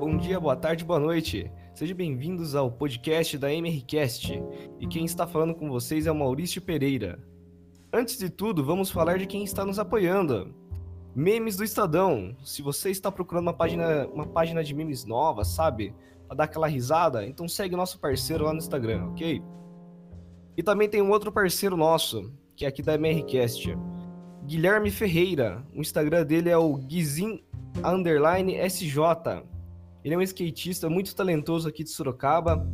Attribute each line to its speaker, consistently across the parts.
Speaker 1: bom dia, boa tarde, boa noite. Sejam bem-vindos ao podcast da MRCast. E quem está falando com vocês é o Maurício Pereira. Antes de tudo, vamos falar de quem está nos apoiando. Memes do Estadão. Se você está procurando uma página, uma página de memes nova, sabe? Pra dar aquela risada, então segue nosso parceiro lá no Instagram, ok? E também tem um outro parceiro nosso, que é aqui da MRCast. Guilherme Ferreira. O Instagram dele é o Guizin underline SJ. Ele é um skatista muito talentoso aqui de Sorocaba.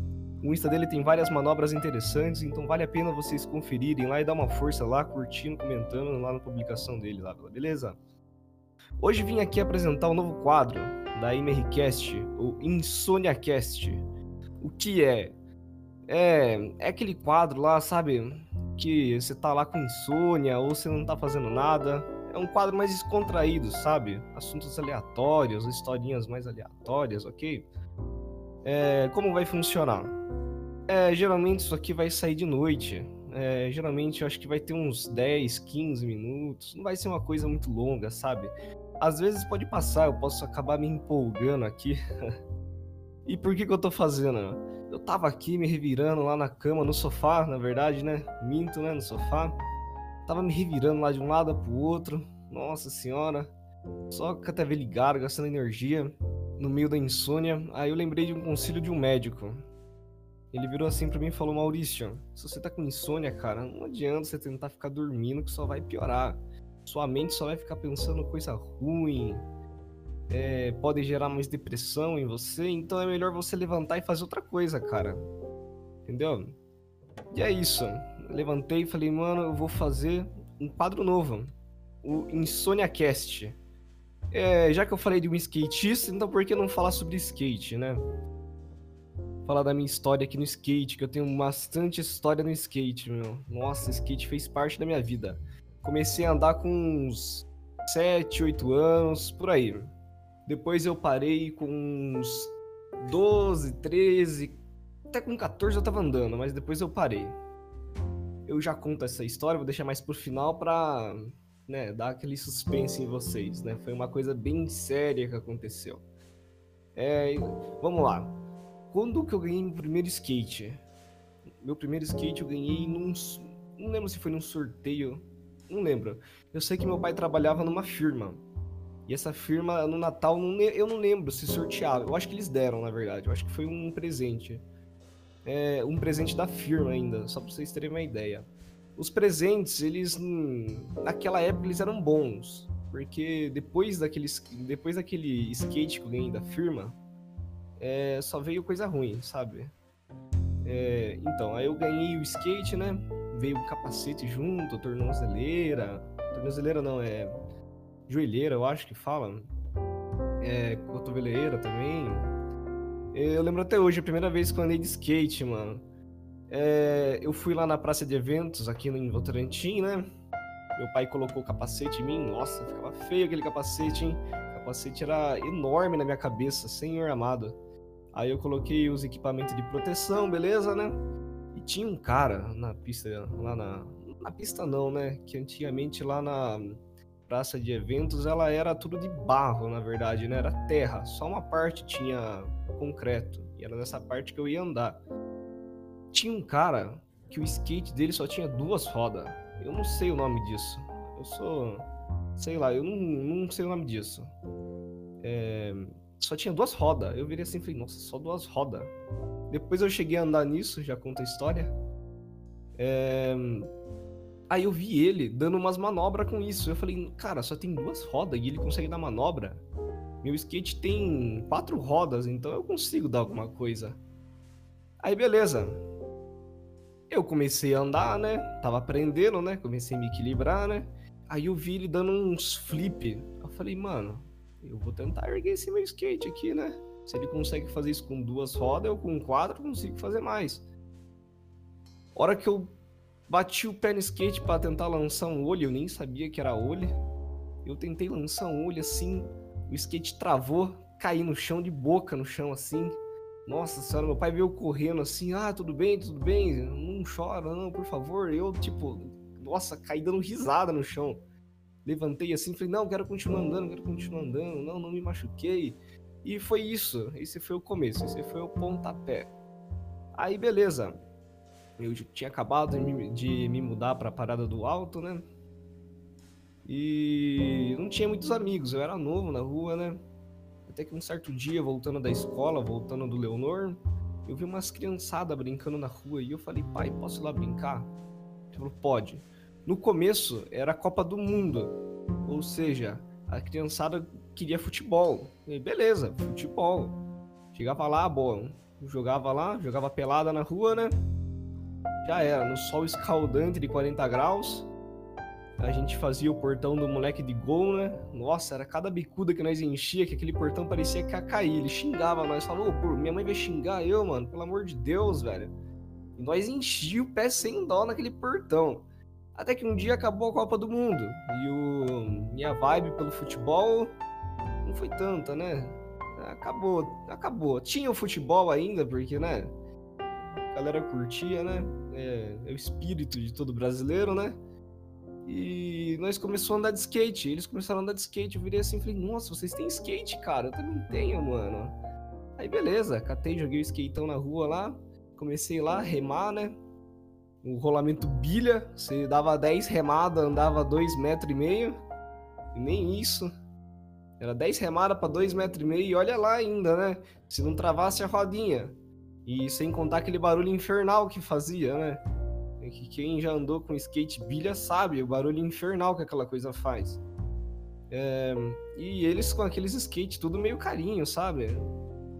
Speaker 1: O Insta dele tem várias manobras interessantes, então vale a pena vocês conferirem lá e dar uma força lá, curtindo, comentando lá na publicação dele lá, beleza? Hoje vim aqui apresentar um novo quadro da MRCast, o InsôniaCast. O que é? É, é aquele quadro lá, sabe? Que você tá lá com insônia ou você não tá fazendo nada é um quadro mais descontraído, sabe? Assuntos aleatórios, historinhas mais aleatórias, ok? É, como vai funcionar? É, geralmente isso aqui vai sair de noite. É, geralmente eu acho que vai ter uns 10, 15 minutos. Não vai ser uma coisa muito longa, sabe? Às vezes pode passar, eu posso acabar me empolgando aqui. e por que, que eu tô fazendo? Eu tava aqui me revirando lá na cama, no sofá, na verdade, né? Minto, né? No sofá. Tava me revirando lá de um lado pro outro. Nossa senhora. Só com a TV ligada, gastando energia. No meio da insônia. Aí eu lembrei de um conselho de um médico. Ele virou assim para mim e falou: Maurício, se você tá com insônia, cara, não adianta você tentar ficar dormindo que só vai piorar. Sua mente só vai ficar pensando coisa ruim. É, pode gerar mais depressão em você. Então é melhor você levantar e fazer outra coisa, cara. Entendeu? E é isso levantei e falei, mano, eu vou fazer um quadro novo, o Insônia Cast. É, já que eu falei de um skatista, então por que não falar sobre skate, né? Falar da minha história aqui no skate, que eu tenho bastante história no skate, meu. Nossa, skate fez parte da minha vida. Comecei a andar com uns 7, 8 anos, por aí. Depois eu parei com uns 12, 13, até com 14 eu tava andando, mas depois eu parei eu já conto essa história, vou deixar mais pro final pra né, dar aquele suspense em vocês, né? Foi uma coisa bem séria que aconteceu. É, vamos lá. Quando que eu ganhei meu primeiro skate? Meu primeiro skate eu ganhei num... Não lembro se foi num sorteio. Não lembro. Eu sei que meu pai trabalhava numa firma. E essa firma, no Natal, eu não lembro se sorteava. Eu acho que eles deram, na verdade. Eu acho que foi um presente é, um presente da firma ainda, só para vocês terem uma ideia. Os presentes, eles naquela época eles eram bons, porque depois daquele, depois daquele skate que eu ganhei da firma, é, só veio coisa ruim, sabe? É, então, aí eu ganhei o skate, né? Veio o capacete junto, tornozeleira. Tornozeleira não, é joelheira, eu acho que fala. É, cotoveleira também. Eu lembro até hoje, a primeira vez que eu andei de skate, mano. É, eu fui lá na praça de eventos, aqui no Votorantim, né? Meu pai colocou o capacete em mim. Nossa, ficava feio aquele capacete, hein? O capacete era enorme na minha cabeça, senhor amado. Aí eu coloquei os equipamentos de proteção, beleza, né? E tinha um cara na pista, lá na. Na pista não, né? Que antigamente lá na praça de eventos ela era tudo de barro, na verdade, né? Era terra. Só uma parte tinha concreto. E era nessa parte que eu ia andar. Tinha um cara que o skate dele só tinha duas rodas. Eu não sei o nome disso. Eu sou. Sei lá, eu não, não sei o nome disso. É, só tinha duas rodas. Eu virei assim e falei, nossa, só duas rodas. Depois eu cheguei a andar nisso, já conta a história. É, aí eu vi ele dando umas manobras com isso. Eu falei, cara, só tem duas rodas e ele consegue dar manobra. Meu skate tem quatro rodas, então eu consigo dar alguma coisa. Aí beleza. Eu comecei a andar, né? Tava aprendendo, né? Comecei a me equilibrar, né? Aí eu vi ele dando uns flip. Eu falei, mano, eu vou tentar erguer esse meu skate aqui, né? Se ele consegue fazer isso com duas rodas, eu com quatro consigo fazer mais. Hora que eu bati o pé no skate para tentar lançar um olho, eu nem sabia que era olho. Eu tentei lançar um olho assim, o skate travou, caí no chão de boca no chão assim. Nossa senhora, meu pai veio correndo assim: "Ah, tudo bem, tudo bem, não chora não, por favor". Eu tipo, nossa, caí dando risada no chão. Levantei assim, falei: "Não, quero continuar andando, quero continuar andando. Não, não me machuquei". E foi isso. Esse foi o começo, esse foi o pontapé. Aí, beleza. Eu tinha acabado de me, mudar pra parada do alto, né? E não tinha muitos amigos, eu era novo na rua, né? Até que um certo dia, voltando da escola, voltando do Leonor, eu vi umas criançadas brincando na rua e eu falei, pai, posso ir lá brincar? Ele falou, pode. No começo era a Copa do Mundo, ou seja, a criançada queria futebol. E beleza, futebol. Chegava lá, bom, jogava lá, jogava pelada na rua, né? Já era, no sol escaldante de 40 graus. A gente fazia o portão do moleque de gol, né? Nossa, era cada bicuda que nós enchia que aquele portão parecia que ia cair. Ele xingava nós, falou, pô, minha mãe vai xingar eu, mano, pelo amor de Deus, velho. E nós enchia o pé sem dó naquele portão. Até que um dia acabou a Copa do Mundo. E o minha vibe pelo futebol não foi tanta, né? Acabou, acabou. Tinha o futebol ainda, porque, né? A galera curtia, né? É, é o espírito de todo brasileiro, né? E nós começamos a andar de skate. Eles começaram a andar de skate. Eu virei assim e falei, nossa, vocês têm skate, cara? Eu também tenho, mano. Aí beleza, catei, joguei o skateão na rua lá. Comecei lá a remar, né? O rolamento bilha. Você dava 10 remadas, andava 2 metros e meio. E nem isso. Era 10 remadas para 2 metros e meio. E olha lá ainda, né? Se não travasse a rodinha. E sem contar aquele barulho infernal que fazia, né? Que quem já andou com skate bilha sabe o barulho infernal que aquela coisa faz. É, e eles com aqueles skate tudo meio carinho, sabe?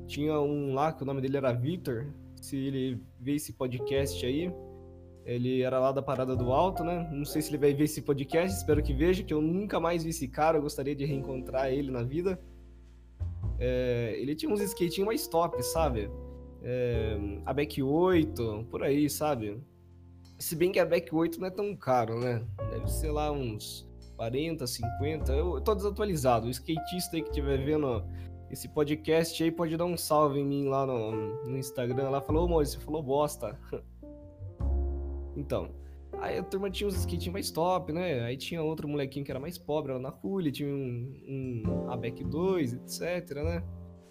Speaker 1: Tinha um lá que o nome dele era Victor. Se ele vê esse podcast aí, ele era lá da Parada do Alto, né? Não sei se ele vai ver esse podcast, espero que veja, que eu nunca mais vi esse cara, eu gostaria de reencontrar ele na vida. É, ele tinha uns skatinhos mais top, sabe? É, a Back 8, por aí, sabe? Se bem que a Back 8 não é tão caro, né? Deve ser lá uns 40, 50. Eu, tô desatualizado. O skatista aí que estiver vendo esse podcast aí pode dar um salve em mim lá no, no Instagram. Lá falou, ô Maurício, você falou bosta. então. Aí a turma tinha uns skatinhos mais top, né? Aí tinha outro molequinho que era mais pobre lá na ele tinha um, um ABEC 2, etc, né?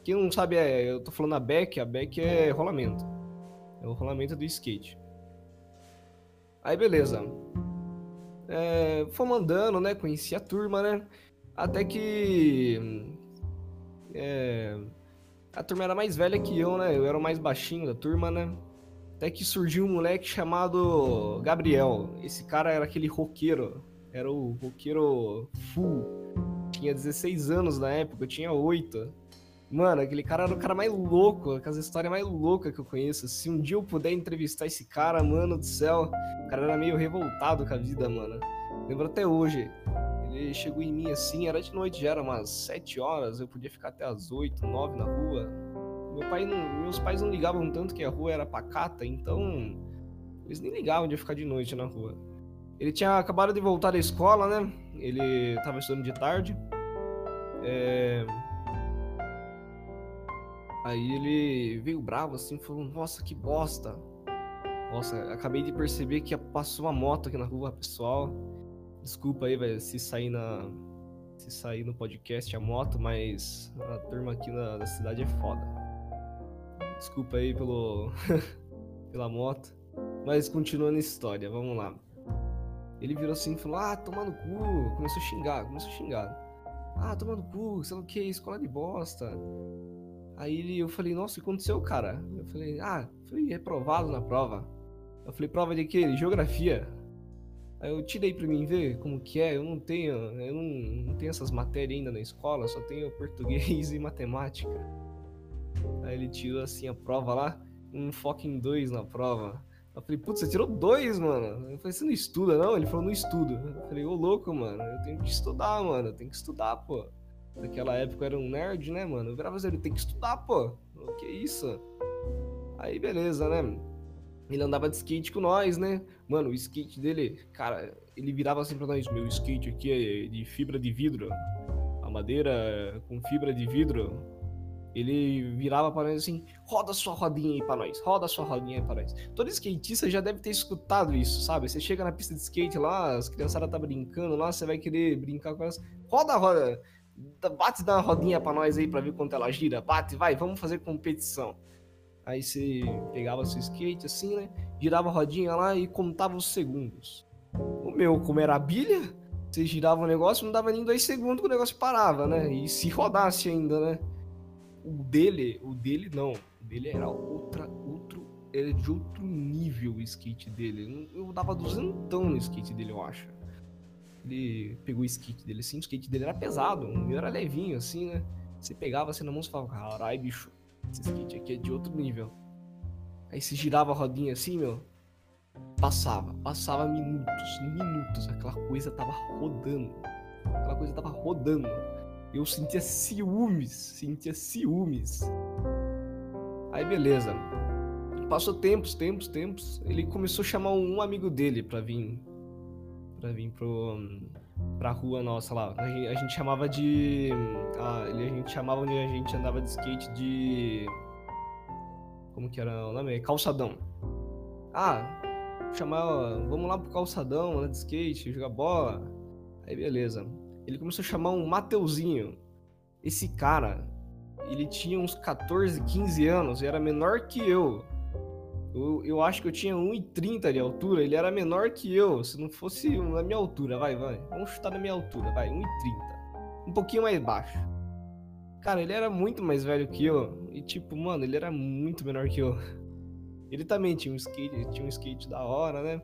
Speaker 1: Quem não sabe, é, eu tô falando a back, a back é rolamento. É o rolamento do skate. Aí beleza. É, fomos andando, né? Conheci a turma, né? Até que. É, a turma era mais velha que eu, né? Eu era o mais baixinho da turma, né? Até que surgiu um moleque chamado Gabriel. Esse cara era aquele roqueiro. Era o roqueiro full. Tinha 16 anos na época, eu tinha 8. Mano, aquele cara era o cara mais louco, com as histórias mais loucas que eu conheço. Se um dia eu puder entrevistar esse cara, mano do céu, o cara era meio revoltado com a vida, mano. Lembro até hoje. Ele chegou em mim assim, era de noite, já era umas 7 horas, eu podia ficar até as 8, 9 na rua. Meu pai não, meus pais não ligavam tanto que a rua era pacata, então eles nem ligavam de ficar de noite na rua. Ele tinha acabado de voltar da escola, né? Ele tava estudando de tarde. É Aí ele veio bravo assim, falou: Nossa, que bosta. Nossa, acabei de perceber que passou uma moto aqui na rua, pessoal. Desculpa aí, velho, se sair na. Se sair no podcast a moto, mas a turma aqui na, na cidade é foda. Desculpa aí pelo. pela moto. Mas continuando a história, vamos lá. Ele virou assim e falou: Ah, toma no cu. Começou a xingar, começou a xingar. Ah, toma no cu, sei lá o que, escola de bosta. Aí eu falei, nossa, o que aconteceu, cara? Eu falei, ah, fui reprovado na prova. Eu falei, prova de quê? Geografia. Aí eu tirei pra mim ver como que é. Eu não tenho, eu não, não tenho essas matérias ainda na escola, só tenho português e matemática. Aí ele tirou assim a prova lá, um foco em dois na prova. Eu falei, putz, você tirou dois, mano. Eu falei, você não estuda, não? Ele falou, não estudo. Eu falei, ô louco, mano, eu tenho que estudar, mano, eu tenho que estudar, pô. Naquela época eu era um nerd, né, mano? Eu virava ele tem que estudar, pô. O que isso? Aí beleza, né? Ele andava de skate com nós, né? Mano, o skate dele, cara, ele virava assim pra nós: meu skate aqui é de fibra de vidro. A madeira com fibra de vidro. Ele virava para nós assim: roda sua rodinha aí pra nós, roda sua rodinha aí pra nós. Todo skatista já deve ter escutado isso, sabe? Você chega na pista de skate lá, as criançadas tá brincando lá, você vai querer brincar com elas. Roda, roda bate dar uma rodinha pra nós aí pra ver quanto ela gira. Bate, vai, vamos fazer competição. Aí você pegava seu skate assim, né? Girava a rodinha lá e contava os segundos. O meu, como era a bilha, você girava o negócio, não dava nem dois segundos que o negócio parava, né? E se rodasse ainda, né? O dele, o dele não. O dele era outra, outro, era de outro nível o skate dele. Eu dava duzentão no skate dele, eu acho. Ele pegou o skate dele assim, o skate dele era pesado, o meu era levinho, assim, né? Você pegava assim na mão e falava, caralho, bicho, esse skate aqui é de outro nível. Aí se girava a rodinha assim, meu. Passava, passava minutos, minutos. Aquela coisa tava rodando. Aquela coisa tava rodando. Eu sentia ciúmes, sentia ciúmes. Aí beleza. Passou tempos, tempos, tempos. Ele começou a chamar um amigo dele pra vir. Pra vir pro. pra rua nossa lá. A gente, a gente chamava de. A, a gente chamava onde a gente andava de skate de. Como que era o nome? Calçadão. Ah, chamar. Vamos lá pro calçadão, andar de skate, jogar bola. Aí beleza. Ele começou a chamar um Mateuzinho. Esse cara, ele tinha uns 14, 15 anos e era menor que eu. Eu, eu acho que eu tinha 1,30 de altura, ele era menor que eu. Se não fosse na minha altura, vai, vai. Vamos chutar na minha altura, vai, 1,30. Um pouquinho mais baixo. Cara, ele era muito mais velho que eu. E tipo, mano, ele era muito menor que eu. Ele também tinha um skate, tinha um skate da hora, né?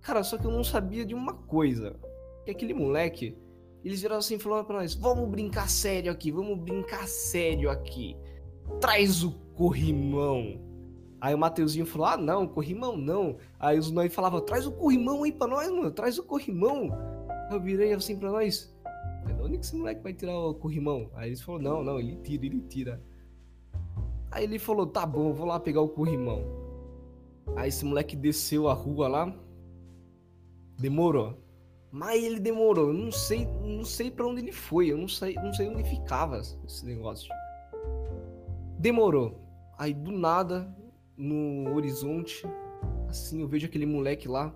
Speaker 1: Cara, só que eu não sabia de uma coisa. Que aquele moleque, eles viraram assim e falaram pra nós: vamos brincar sério aqui, vamos brincar sério aqui. Traz o corrimão. Aí o Mateuzinho falou: Ah, não, corrimão não. Aí os nós falavam: Traz o corrimão aí pra nós, mano, traz o corrimão. Eu virei assim pra nós: Mas onde que esse moleque vai tirar o corrimão? Aí eles falaram: Não, não, ele tira, ele tira. Aí ele falou: Tá bom, vou lá pegar o corrimão. Aí esse moleque desceu a rua lá. Demorou. Mas ele demorou. Eu não sei, não sei para onde ele foi. Eu não sei, não sei onde ficava esse negócio. Demorou. Aí do nada no horizonte, assim, eu vejo aquele moleque lá,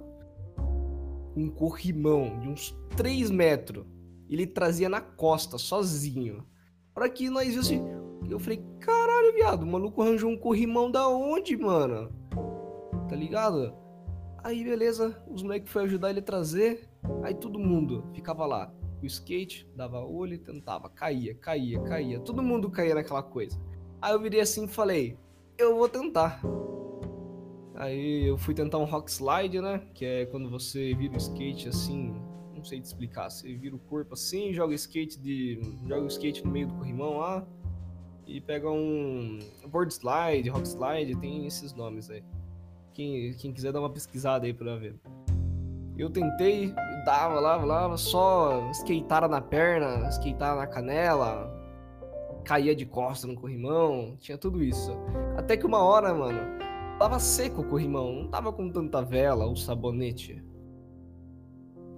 Speaker 1: um corrimão de uns 3 metros. Ele trazia na costa, sozinho. Para que nós vimos assim, eu falei, caralho, viado, o maluco arranjou um corrimão da onde, mano? Tá ligado? Aí, beleza, os moleques foram ajudar ele a trazer. Aí todo mundo ficava lá. O skate, dava olho e tentava. Caía, caía, caía. Todo mundo caía naquela coisa. Aí eu virei assim e falei: eu vou tentar. Aí eu fui tentar um rock slide, né? Que é quando você vira o skate assim, não sei te explicar. Você vira o corpo assim, joga o skate de, joga skate no meio do corrimão lá e pega um board slide, rock slide, tem esses nomes aí. Quem, quem quiser dar uma pesquisada aí pra ver. Eu tentei, dava, lá, lá, só skateara na perna, skateara na canela, caía de costa no corrimão, tinha tudo isso. Até que uma hora, mano, tava seco o corrimão, não tava com tanta vela ou sabonete.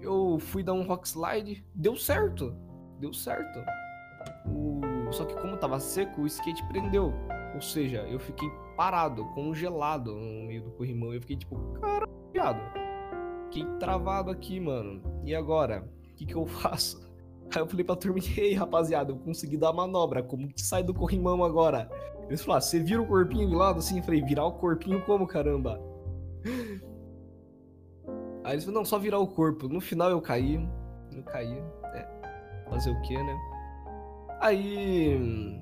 Speaker 1: Eu fui dar um rock slide, deu certo, deu certo. O... Só que como tava seco, o skate prendeu. Ou seja, eu fiquei parado, congelado no meio do corrimão. Eu fiquei tipo, caralho, fiquei travado aqui, mano. E agora? O que, que eu faço? Aí eu falei pra turma, ei, rapaziada, eu consegui dar a manobra, como que sai do corrimão agora? Eles falaram, você vira o corpinho de lado assim? Eu falei, virar o corpinho como, caramba? Aí eles falaram, não, só virar o corpo. No final eu caí, eu caí, é, fazer o que, né? Aí,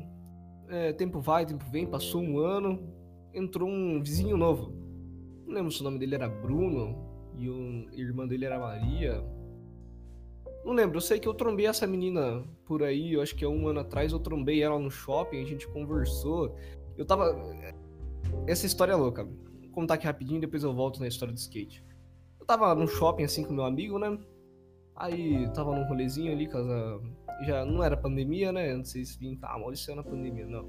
Speaker 1: é, tempo vai, tempo vem, passou um ano, entrou um vizinho novo. Não lembro se o nome dele era Bruno e o, irmã dele era Maria não lembro, eu sei que eu trombei essa menina por aí, eu acho que há um ano atrás eu trombei ela no shopping, a gente conversou. Eu tava. Essa história é louca. Vou contar aqui rapidinho, depois eu volto na história do skate. Eu tava no shopping assim com meu amigo, né? Aí tava num rolezinho ali, casa. Já não era pandemia, né? Não sei se vim, tá, Maurício na pandemia, não.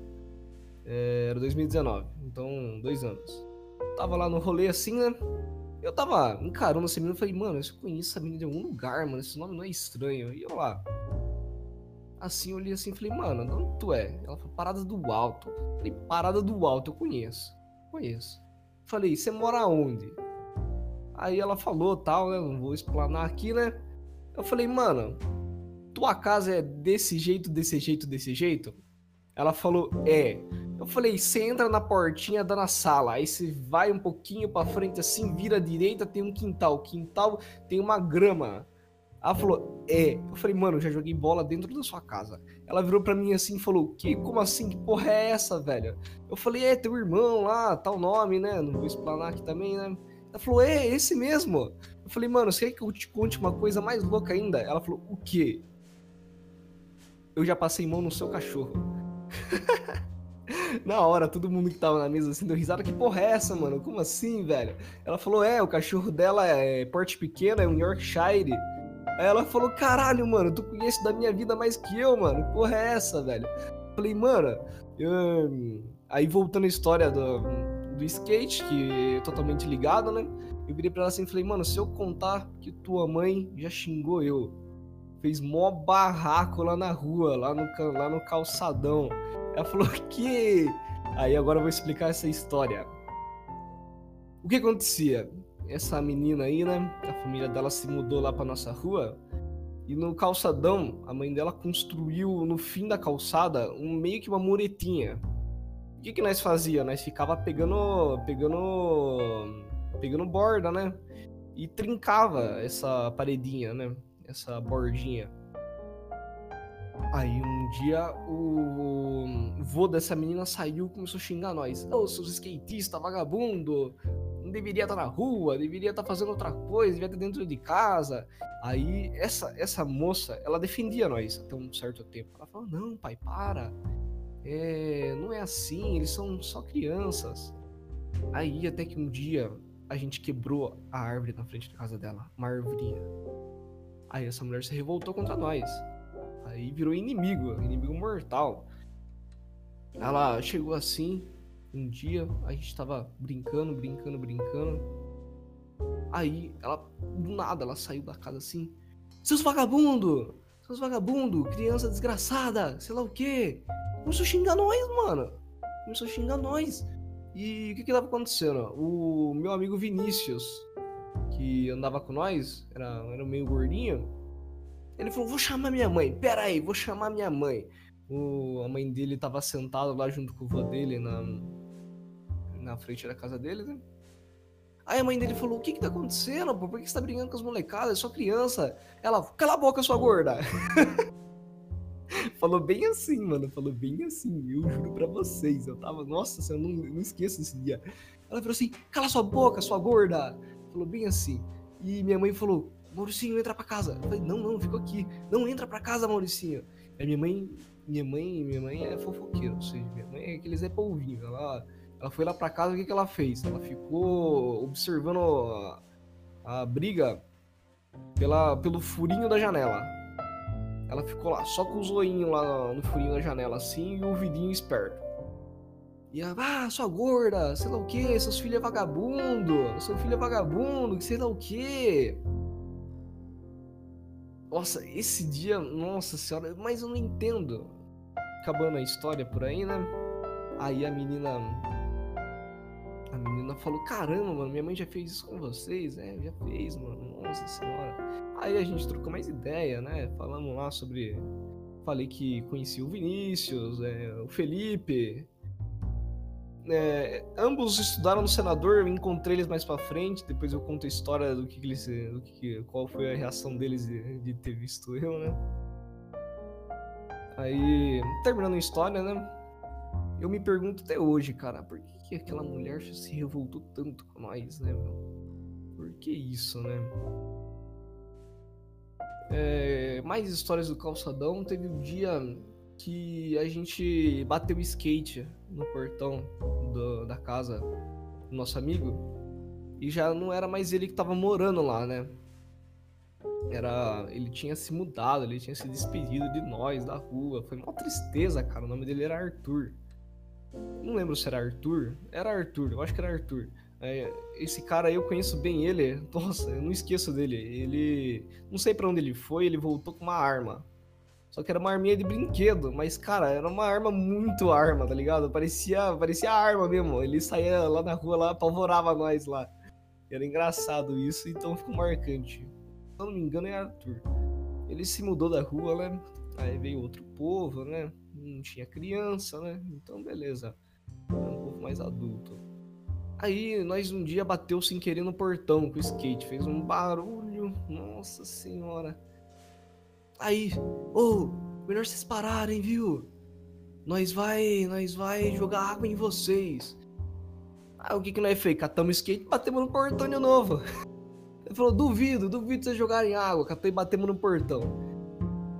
Speaker 1: É, era 2019, então dois anos. Tava lá no rolê assim, né? Eu tava encarando essa menina e falei, mano, eu conheço essa menina de algum lugar, mano. Esse nome não é estranho. E eu lá. Assim, eu olhei assim e falei, mano, de onde tu é? Ela falou, Parada do Alto. Eu falei, Parada do Alto, eu conheço. Conheço. Falei, você mora onde? Aí ela falou tal, né? Não vou explanar aqui, né? Eu falei, mano, tua casa é desse jeito, desse jeito, desse jeito? Ela falou, é. Eu falei, você entra na portinha da na sala, aí você vai um pouquinho pra frente assim, vira à direita, tem um quintal. Quintal tem uma grama. Ela falou, é. Eu falei, mano, já joguei bola dentro da sua casa. Ela virou pra mim assim e falou, que? Como assim? Que porra é essa, velho? Eu falei, é, teu irmão lá, tal nome, né? Não vou explanar aqui também, né? Ela falou, é, esse mesmo. Eu falei, mano, você quer que eu te conte uma coisa mais louca ainda? Ela falou, o quê? Eu já passei mão no seu cachorro. na hora, todo mundo que tava na mesa assim deu risada. Que porra é essa, mano? Como assim, velho? Ela falou, é, o cachorro dela é porte pequeno, é um Yorkshire. Aí ela falou, caralho, mano, tu conhece da minha vida mais que eu, mano. Que porra é essa, velho? Falei, mano, eu... aí voltando à história do, do skate, que é totalmente ligado, né? Eu virei pra ela assim e falei, mano, se eu contar que tua mãe já xingou eu, fez mó barraco lá na rua, lá no, lá no calçadão. Ela falou que. Aí agora eu vou explicar essa história. O que acontecia? Essa menina aí, né? A família dela se mudou lá pra nossa rua. E no calçadão, a mãe dela construiu no fim da calçada um meio que uma muretinha. O que, que nós fazia? Nós ficava pegando. pegando. pegando borda, né? E trincava essa paredinha, né? Essa bordinha. Aí um dia o vô dessa menina saiu e começou a xingar nós. Ô, oh, seus skatistas, vagabundo, não deveria estar na rua, deveria estar fazendo outra coisa, deveria estar dentro de casa. Aí essa, essa moça, ela defendia nós até um certo tempo. Ela falou, não, pai, para. É, não é assim, eles são só crianças. Aí até que um dia a gente quebrou a árvore na frente da casa dela, uma árvorinha. Aí essa mulher se revoltou contra nós. Aí virou inimigo, inimigo mortal. Ela chegou assim, um dia, a gente tava brincando, brincando, brincando. Aí ela, do nada, ela saiu da casa assim. Seus vagabundo! Seus vagabundo, criança desgraçada, sei lá o quê. Começou a xingar nós, mano. Começou a xingar nós. E o que que tava acontecendo? O meu amigo Vinícius, que andava com nós, era, era meio gordinho. Ele falou: Vou chamar minha mãe. Pera aí, vou chamar minha mãe. O, a mãe dele tava sentada lá junto com o vô dele na, na frente da casa dele, né? Aí a mãe dele falou: O que que tá acontecendo, pô? Por que você tá brigando com as molecadas? É só criança. Ela, cala a boca, sua gorda. Falou bem assim, mano. Falou bem assim. Eu juro pra vocês. Eu tava. Nossa, eu não, não esqueço esse dia. Ela falou assim: cala sua boca, sua gorda. Falou bem assim. E minha mãe falou: Mauricinho, entra pra casa. Eu falei: não, não, fico aqui. Não entra pra casa, Mauricinho. Aí minha mãe. Minha mãe, minha mãe é fofoqueira, ou seja, minha mãe é aqueles é polvinho. Ela, ela foi lá pra casa, o que, que ela fez? Ela ficou observando a, a briga pela, pelo furinho da janela. Ela ficou lá, só com o zoinho lá no furinho da janela, assim, e o vidinho esperto. E ela, ah, sua gorda, sei lá o que, seus filhos é vagabundo, seu filho é vagabundo, sei lá o que. Nossa, esse dia, nossa senhora, mas eu não entendo. Acabando a história por aí, né? Aí a menina. A menina falou: Caramba, mano, minha mãe já fez isso com vocês? É, já fez, mano, nossa senhora. Aí a gente trocou mais ideia, né? Falamos lá sobre. Falei que conheci o Vinícius, é, o Felipe. É, ambos estudaram no senador, eu encontrei eles mais para frente. Depois eu conto a história do que, eles, do que qual foi a reação deles de, de ter visto eu, né? Aí, terminando a história, né? Eu me pergunto até hoje, cara, por que, que aquela mulher se revoltou tanto com nós, né, meu? Por que isso, né? É, mais histórias do calçadão. Teve um dia que a gente bateu skate no portão do, da casa do nosso amigo. E já não era mais ele que tava morando lá, né? Era. Ele tinha se mudado, ele tinha se despedido de nós, da rua. Foi uma tristeza, cara. O nome dele era Arthur. Não lembro se era Arthur. Era Arthur, eu acho que era Arthur. É, esse cara aí eu conheço bem ele. Nossa, eu não esqueço dele. Ele. Não sei para onde ele foi, ele voltou com uma arma. Só que era uma arminha de brinquedo, mas, cara, era uma arma muito arma, tá ligado? Parecia, parecia arma mesmo. Ele saía lá na rua, lá, apavorava nós lá. Era engraçado isso, então ficou marcante. Se eu não me engano, é Arthur. ele se mudou da rua, né? Aí veio outro povo, né? Não tinha criança, né? Então, beleza. Era um povo mais adulto. Aí, nós um dia bateu sem querer no portão com o skate. Fez um barulho. Nossa senhora. Aí, ô, oh, melhor vocês pararem, viu? Nós vai, nós vai jogar água em vocês. Aí o que que nós fez? Catamos skate e batemos no portão de novo. Ele falou, duvido, duvido vocês jogarem água. Catei e batemos no portão.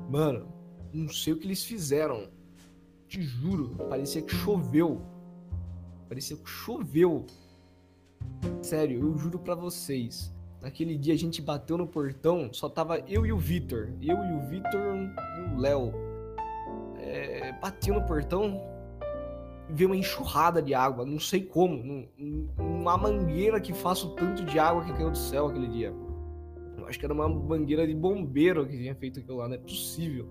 Speaker 1: Mano, não sei o que eles fizeram. Te juro, parecia que choveu. Parecia que choveu. Sério, eu juro para vocês. Naquele dia a gente bateu no portão, só tava eu e o Vitor. Eu e o Vitor e o Léo. É, no portão, veio uma enxurrada de água, não sei como. Uma mangueira que faça o tanto de água que caiu do céu aquele dia. Eu acho que era uma mangueira de bombeiro que tinha feito aquilo lá, não é possível.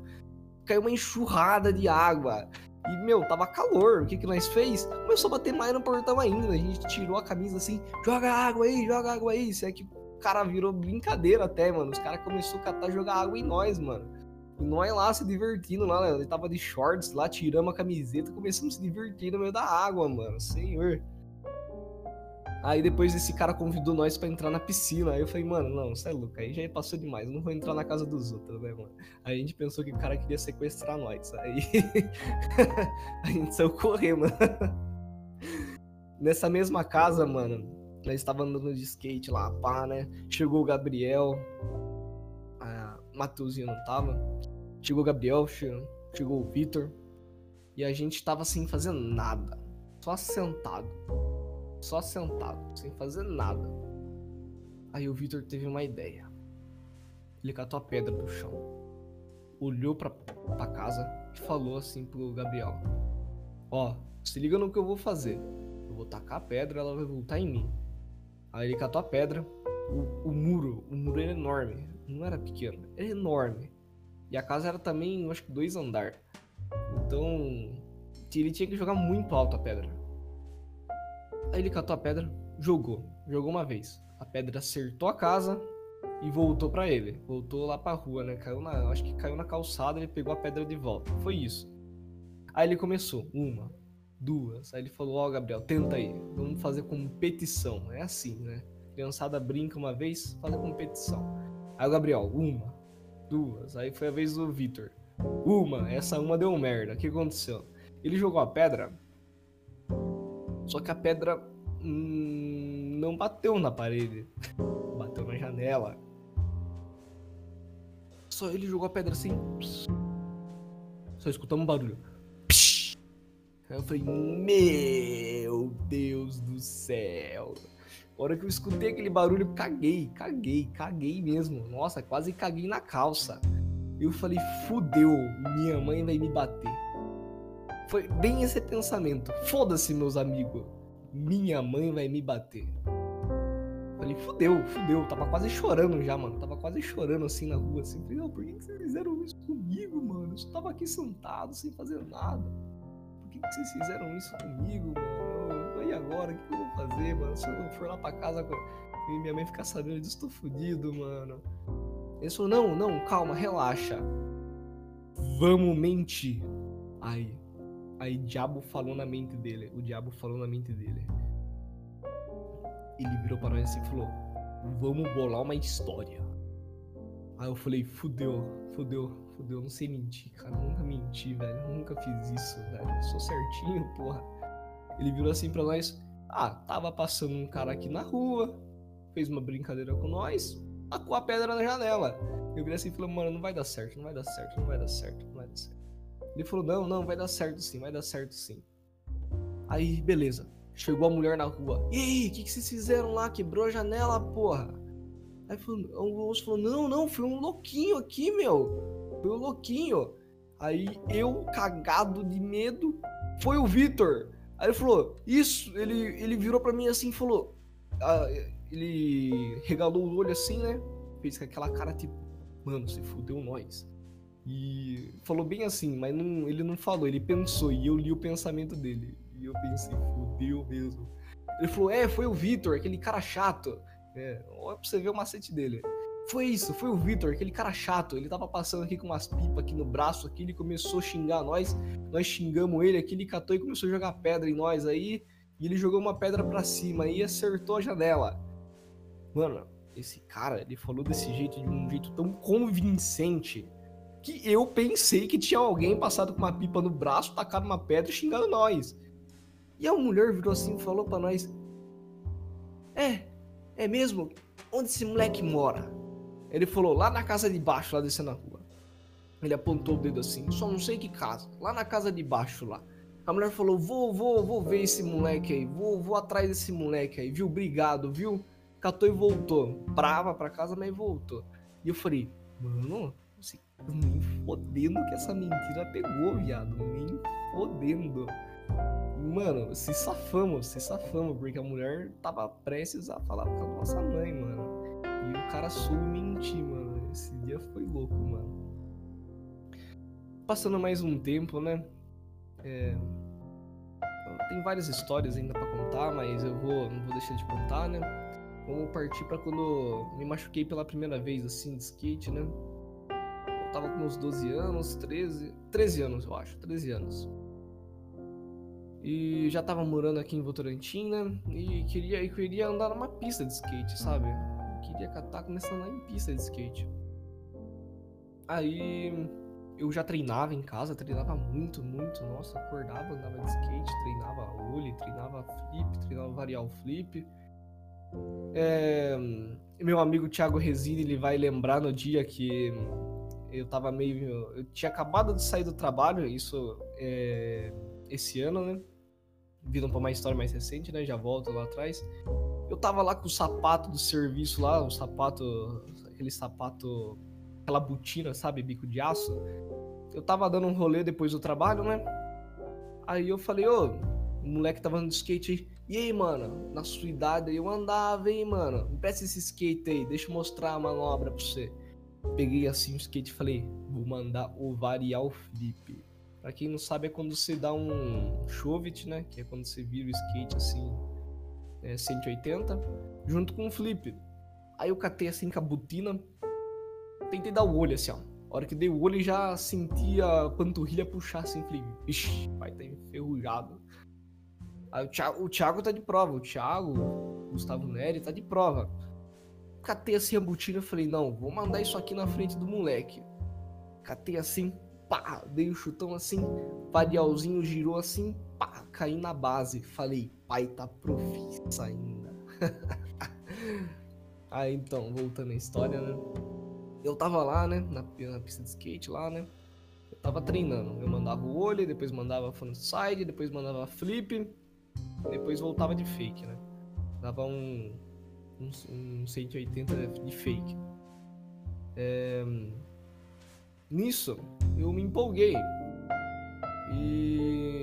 Speaker 1: Caiu uma enxurrada de água. E, meu, tava calor. O que que nós fez? Começou a bater mais no portão ainda. A gente tirou a camisa assim, joga água aí, joga água aí. Isso é que cara virou brincadeira até, mano. Os caras começaram a catar jogar água em nós, mano. E nós lá se divertindo lá, né? Ele tava de shorts lá, tiramos a camiseta, começamos a se divertir no meio da água, mano. Senhor. Aí depois esse cara convidou nós para entrar na piscina. Aí eu falei, mano, não, você é louco. Aí já passou demais. Não vou entrar na casa dos outros, né, mano? Aí a gente pensou que o cara queria sequestrar nós. Aí a gente saiu correndo, mano. Nessa mesma casa, mano, nós estávamos andando de skate lá, pá, né? Chegou o Gabriel. A Mateuzinho não tava. Chegou o Gabriel, chegou o Vitor. E a gente tava sem fazer nada. Só sentado só sentado, sem fazer nada. Aí o Victor teve uma ideia. Ele catou a pedra do chão, olhou pra, pra casa e falou assim pro Gabriel: Ó, se liga no que eu vou fazer. Eu vou tacar a pedra, ela vai voltar em mim. Aí ele catou a pedra, o, o muro, o muro era enorme, não era pequeno, era enorme. E a casa era também, acho que dois andar. Então, ele tinha que jogar muito alto a pedra. Aí ele catou a pedra, jogou. Jogou uma vez. A pedra acertou a casa e voltou para ele. Voltou lá pra rua, né? Caiu na, acho que caiu na calçada, ele pegou a pedra de volta. Foi isso. Aí ele começou. Uma, duas. Aí ele falou: Ó, oh, Gabriel, tenta aí. Vamos fazer competição. É assim, né? Criançada brinca uma vez, fazer competição. Aí o Gabriel, uma, duas. Aí foi a vez do Vitor. Uma, essa uma deu merda. O que aconteceu? Ele jogou a pedra, só que a pedra hum, não bateu na parede, bateu na janela. Só ele jogou a pedra assim. Só escutamos um barulho. Aí eu falei, meu Deus do céu. A hora que eu escutei aquele barulho, caguei, caguei, caguei mesmo. Nossa, quase caguei na calça. Eu falei, fudeu, minha mãe vai me bater. Foi bem esse pensamento. Foda-se, meus amigos. Minha mãe vai me bater. Falei, fudeu, fudeu. Tava quase chorando já, mano. Tava quase chorando assim na rua. Assim. Falei, não, por que vocês fizeram isso comigo, mano? Eu só tava aqui sentado, sem fazer nada. Que vocês fizeram isso comigo, mano? E agora? O que eu vou fazer, mano? Se eu for lá pra casa e minha mãe ficar sabendo disso, tô fudido, mano. Ele falou, não, não, calma, relaxa. Vamos mentir. Aí, Aí diabo falou na mente dele. O diabo falou na mente dele. Ele virou para nós assim e falou: Vamos bolar uma história. Aí eu falei: Fudeu, fudeu, fudeu. Não sei mentir, cara. nunca menti, velho. nunca fiz isso, velho. Eu sou certinho, porra. Ele virou assim pra nós: Ah, tava passando um cara aqui na rua. Fez uma brincadeira com nós. Tacou a pedra na janela. Eu virei assim e falei: Mano, não vai dar certo, não vai dar certo, não vai dar certo, não vai dar certo. Ele falou: Não, não, vai dar certo sim, vai dar certo sim. Aí, beleza. Chegou a mulher na rua. E aí, o que, que vocês fizeram lá? Quebrou a janela, porra. Aí falou, o falou: Não, não, foi um louquinho aqui, meu. Um louquinho. Aí eu, cagado de medo, foi o Vitor. Aí ele falou: Isso, ele, ele virou pra mim assim e falou: ah, Ele regalou o olho assim, né? Fez com aquela cara tipo: Mano, você fudeu nós. E falou bem assim, mas não, ele não falou, ele pensou, e eu li o pensamento dele. E eu pensei, fudeu mesmo. Ele falou, é, foi o Vitor, aquele cara chato. É, olha pra você ver o macete dele. Foi isso, foi o Vitor, aquele cara chato. Ele tava passando aqui com umas pipas aqui no braço, aqui, ele começou a xingar nós. Nós xingamos ele aqui, ele catou e começou a jogar pedra em nós aí. E ele jogou uma pedra para cima e acertou a janela. Mano, esse cara, ele falou desse jeito, de um jeito tão convincente, que eu pensei que tinha alguém passado com uma pipa no braço, tacado uma pedra e xingando nós. E a mulher virou assim e falou para nós: É, é mesmo? Onde esse moleque mora? Ele falou: Lá na casa de baixo, lá descendo a rua. Ele apontou o dedo assim: Só não sei que casa. Lá na casa de baixo, lá. A mulher falou: Vou, vou, vou ver esse moleque aí. Vou, vou atrás desse moleque aí, viu? Obrigado, viu? Catou e voltou. Brava pra casa, mas voltou. E eu falei: Mano, nem fodendo que essa mentira pegou, viado. Nem fodendo. Mano, se safamos, se safamos, porque a mulher tava prestes a falar com a nossa mãe, mano. E o cara soube mentir, mano. Esse dia foi louco, mano. Passando mais um tempo, né? É... Tem várias histórias ainda para contar, mas eu vou, não vou deixar de contar, né? Vamos partir para quando me machuquei pela primeira vez, assim, de skate, né? Eu tava com uns 12 anos, 13, 13 anos, eu acho, 13 anos. E já tava morando aqui em Votorantim, né? E queria, queria andar numa pista de skate, sabe? Queria catar começando a andar em pista de skate. Aí eu já treinava em casa, treinava muito, muito. Nossa, acordava, andava de skate, treinava olho, treinava flip, treinava varial flip. É, meu amigo Thiago Resine, ele vai lembrar no dia que eu tava meio. Eu tinha acabado de sair do trabalho, isso é, esse ano, né? vindo pra uma história mais recente, né? Já volto lá atrás. Eu tava lá com o sapato do serviço lá, o sapato. aquele sapato. aquela botina, sabe? Bico de aço. Eu tava dando um rolê depois do trabalho, né? Aí eu falei, ô, o moleque tava andando de skate aí. E aí, mano, na sua idade eu andava, hein, mano? Me esse skate aí, deixa eu mostrar a manobra pra você. Peguei assim o skate e falei, vou mandar o varial flip. Pra quem não sabe, é quando você dá um shovit, né? Que é quando você vira o skate assim, é, 180, junto com um flip. Aí eu catei assim com a butina, tentei dar o olho assim, ó. A hora que dei o olho, já senti a panturrilha puxar assim, falei, ixi, vai tá enferrujado. Aí o Thiago, o Thiago tá de prova, o Thiago, o Gustavo Neri tá de prova. Catei assim a butina e falei, não, vou mandar isso aqui na frente do moleque. Catei assim, pá, dei o um chutão assim, padialzinho girou assim, pá, caí na base. Falei, pai tá profissa ainda. Aí então, voltando à história, né? Eu tava lá, né, na, na pista de skate lá, né? Eu tava treinando. Eu mandava o olho, depois mandava frontside, depois mandava flip, depois voltava de fake, né? Dava um, um, um 180 de fake. É, Nisso, eu me empolguei. E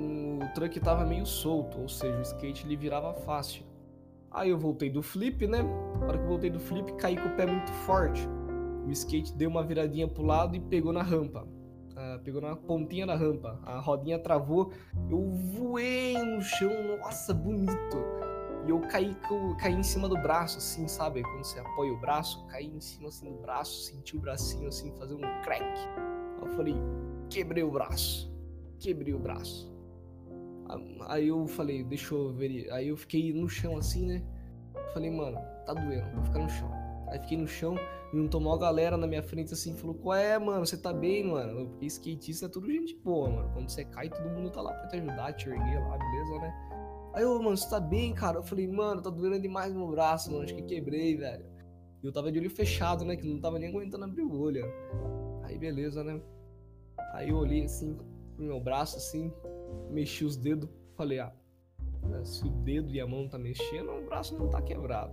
Speaker 1: o truck tava meio solto, ou seja, o skate ele virava fácil. Aí eu voltei do flip, né? Na hora que eu voltei do flip, caí com o pé muito forte. O skate deu uma viradinha pro lado e pegou na rampa. Uh, pegou na pontinha da rampa. A rodinha travou. Eu voei no chão, nossa, bonito. E eu caí, caí em cima do braço, assim, sabe? Quando você apoia o braço, caí em cima assim do braço, senti o bracinho assim fazer um crack. Eu falei, quebrei o braço. Quebrei o braço. Aí eu falei, deixa eu ver. Aí eu fiquei no chão assim, né? Falei, mano, tá doendo, vou ficar no chão. Aí fiquei no chão, e tomou a galera na minha frente assim, falou: Qual é, mano? Você tá bem, mano? Porque skatista é tudo gente boa, mano. Quando você cai, todo mundo tá lá pra te ajudar, te erguer lá, beleza, né? Aí eu, mano, você tá bem, cara? Eu falei, mano, tá doendo demais meu braço, mano. Acho que quebrei, velho. E eu tava de olho fechado, né? Que não tava nem aguentando abrir o olho. Aí beleza, né? Aí eu olhei assim pro meu braço, assim, mexi os dedos, falei, ah, né, se o dedo e a mão tá mexendo, o braço não tá quebrado.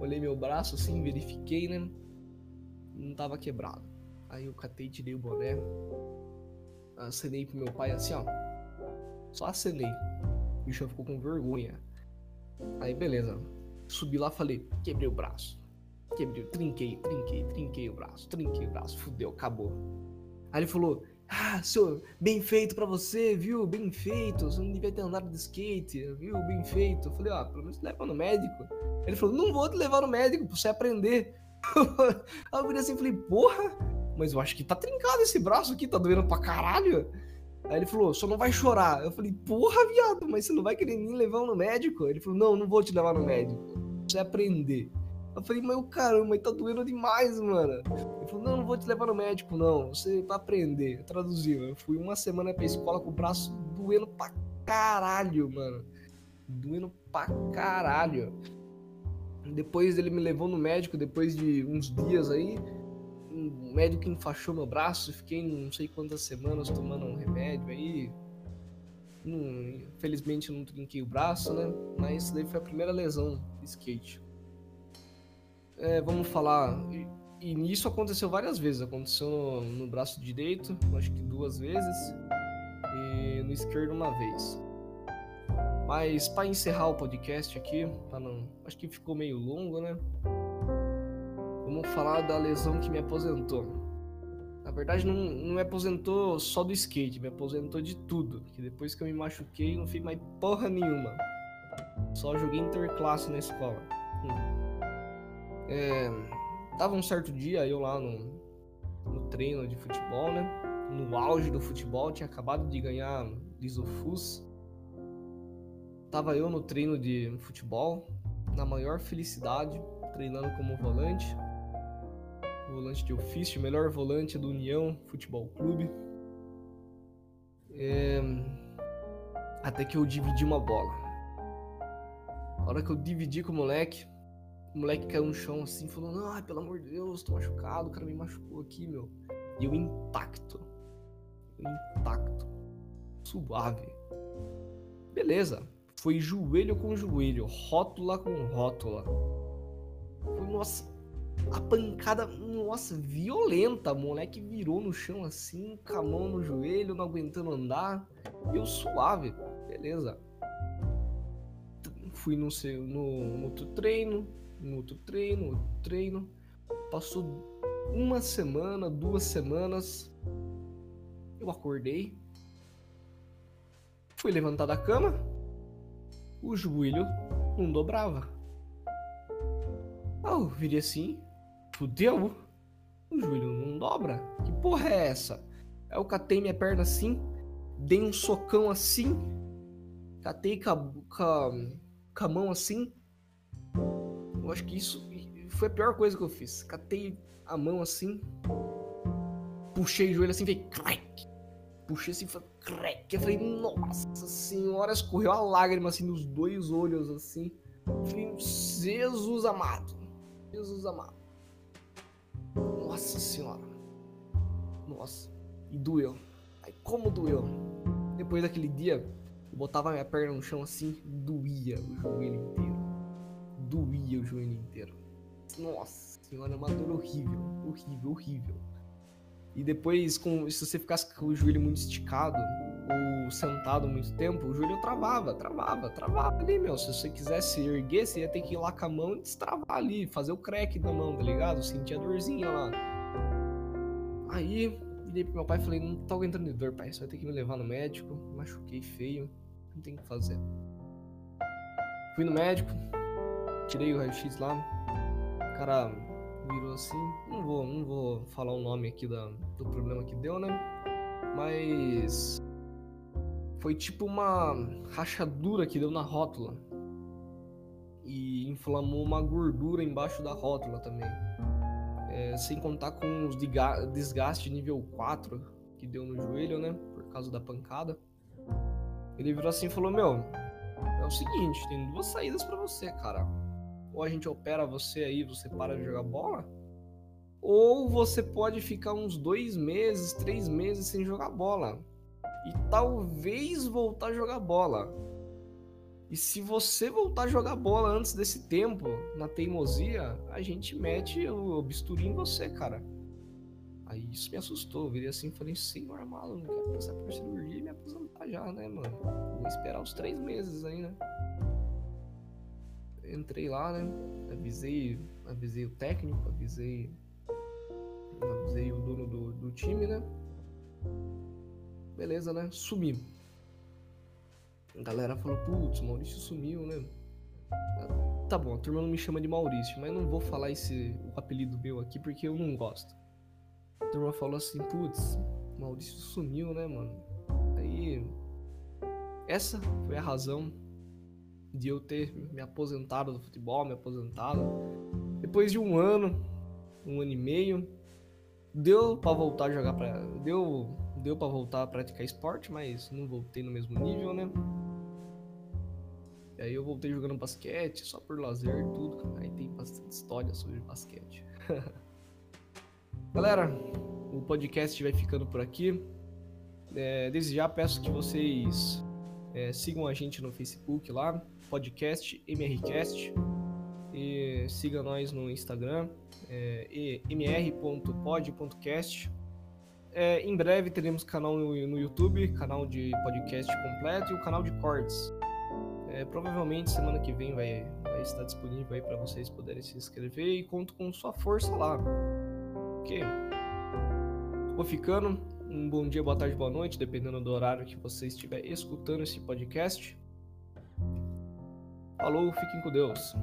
Speaker 1: Olhei meu braço assim, verifiquei, né? Não tava quebrado. Aí eu catei, tirei o boné, acenei pro meu pai assim, ó. Só acenei bicho ficou com vergonha. Aí beleza. Subi lá falei, quebrei o braço. Quebrei, trinquei, trinquei, trinquei o braço, trinquei o braço, fudeu, acabou. Aí ele falou, ah, senhor, bem feito para você, viu? Bem feito, você não devia ter andado de skate, viu? Bem feito. Eu falei, ó, ah, pelo menos leva no médico. Ele falou, não vou te levar no médico pra você aprender. Aí eu virei assim e falei, porra, mas eu acho que tá trincado esse braço aqui, tá doendo pra caralho. Aí ele falou, só não vai chorar. Eu falei, porra, viado, mas você não vai querer nem levar no médico? Ele falou, não, não vou te levar no médico. Você vai aprender. Eu falei, mas caramba, tá doendo demais, mano. Ele falou, não, não vou te levar no médico, não. Você vai aprender. Traduziu. Eu fui uma semana pra escola com o braço doendo pra caralho, mano. Doendo pra caralho. Depois ele me levou no médico, depois de uns dias aí. O médico enfaixou meu braço, fiquei não sei quantas semanas tomando um remédio aí. Infelizmente não trinquei o braço, né? Mas isso daí foi a primeira lesão de skate. É, vamos falar. E, e isso aconteceu várias vezes. Aconteceu no, no braço direito, acho que duas vezes. E no esquerdo uma vez. Mas para encerrar o podcast aqui, não, acho que ficou meio longo, né? Vamos falar da lesão que me aposentou. Na verdade, não, não me aposentou só do skate, me aposentou de tudo. Porque depois que eu me machuquei, não fiz mais porra nenhuma. Só joguei interclasse na escola. É, tava um certo dia, eu lá no, no treino de futebol, né? No auge do futebol, tinha acabado de ganhar Lisofus Tava eu no treino de futebol, na maior felicidade, treinando como volante. Volante de ofício, melhor volante do União Futebol Clube. É... Até que eu dividi uma bola. A hora que eu dividi com o moleque, o moleque caiu no chão assim, falando: Ai, pelo amor de Deus, tô machucado, o cara me machucou aqui, meu. E eu intacto. Intacto. Suave. Beleza. Foi joelho com joelho, rótula com rótula. Foi, nossa, a pancada, nossa, violenta. O moleque virou no chão assim, com a mão no joelho, não aguentando andar. E eu suave, beleza. Fui no, no, no outro treino, no outro treino, outro treino. Passou uma semana, duas semanas. Eu acordei. Fui levantar da cama o joelho não dobrava. Ah, eu virei assim, fudeu, o joelho não dobra. Que porra é essa? Eu catei minha perna assim, dei um socão assim, catei com a, com a, com a mão assim. Eu acho que isso foi a pior coisa que eu fiz. Catei a mão assim, puxei o joelho assim, veio crack puxei assim, foi crack. Eu falei, nossa senhora, escorreu a lágrima assim nos dois olhos, assim. Falei, Jesus amado, Jesus amado. Nossa senhora. Nossa. E doeu. Aí como doeu. Depois daquele dia, eu botava minha perna no chão assim, doía o joelho inteiro. Doía o joelho inteiro. Nossa senhora, é uma dor horrível, horrível, horrível. E depois, com, se você ficasse com o joelho muito esticado ou sentado muito tempo, o joelho travava, travava, travava ali, meu. Se você quisesse erguer, você ia ter que ir lá com a mão e destravar ali, fazer o crack da mão, tá ligado? Sentir a dorzinha lá. Aí, virei pro meu pai e falei: Não tô aguentando de dor, pai. Você vai ter que me levar no médico. Machuquei feio. Não tem o que fazer. Fui no médico, tirei o raio-x lá. O cara virou assim. Não vou, não vou falar o nome aqui da, do problema que deu, né? Mas foi tipo uma rachadura que deu na rótula e inflamou uma gordura embaixo da rótula também. É, sem contar com os desgaste nível 4 que deu no joelho, né? Por causa da pancada. Ele virou assim e falou: Meu, é o seguinte, tem duas saídas para você, cara ou a gente opera você aí, você para de jogar bola, ou você pode ficar uns dois meses, três meses sem jogar bola e talvez voltar a jogar bola. E se você voltar a jogar bola antes desse tempo, na teimosia, a gente mete o bisturi em você, cara. Aí isso me assustou. Eu virei assim e falei, senhor amado, não quero passar por cirurgia e me aposentar já, né, mano? Vou esperar os três meses aí, né? Entrei lá, né? Avisei, avisei o técnico, avisei, avisei o dono do, do time, né? Beleza, né? Sumi. A galera falou, putz, Maurício sumiu, né? Tá bom, a turma não me chama de Maurício, mas não vou falar esse o apelido meu aqui porque eu não gosto. A turma falou assim, putz, Maurício sumiu, né, mano? Aí. Essa foi a razão de eu ter me aposentado do futebol, me aposentado. Depois de um ano, um ano e meio, deu para voltar a jogar para deu deu para voltar a praticar esporte, mas não voltei no mesmo nível, né? E aí eu voltei jogando basquete, só por lazer, tudo. Aí tem bastante história sobre basquete. Galera, o podcast vai ficando por aqui. É, desde já peço que vocês é, sigam a gente no Facebook lá, podcast MRCast. E siga nós no Instagram, é, mr.pod.cast. É, em breve teremos canal no, no YouTube, canal de podcast completo e o canal de cortes. É, provavelmente semana que vem vai, vai estar disponível aí para vocês poderem se inscrever e conto com sua força lá. Ok? Vou ficando. Um bom dia, boa tarde, boa noite, dependendo do horário que você estiver escutando esse podcast. Falou, fiquem com Deus.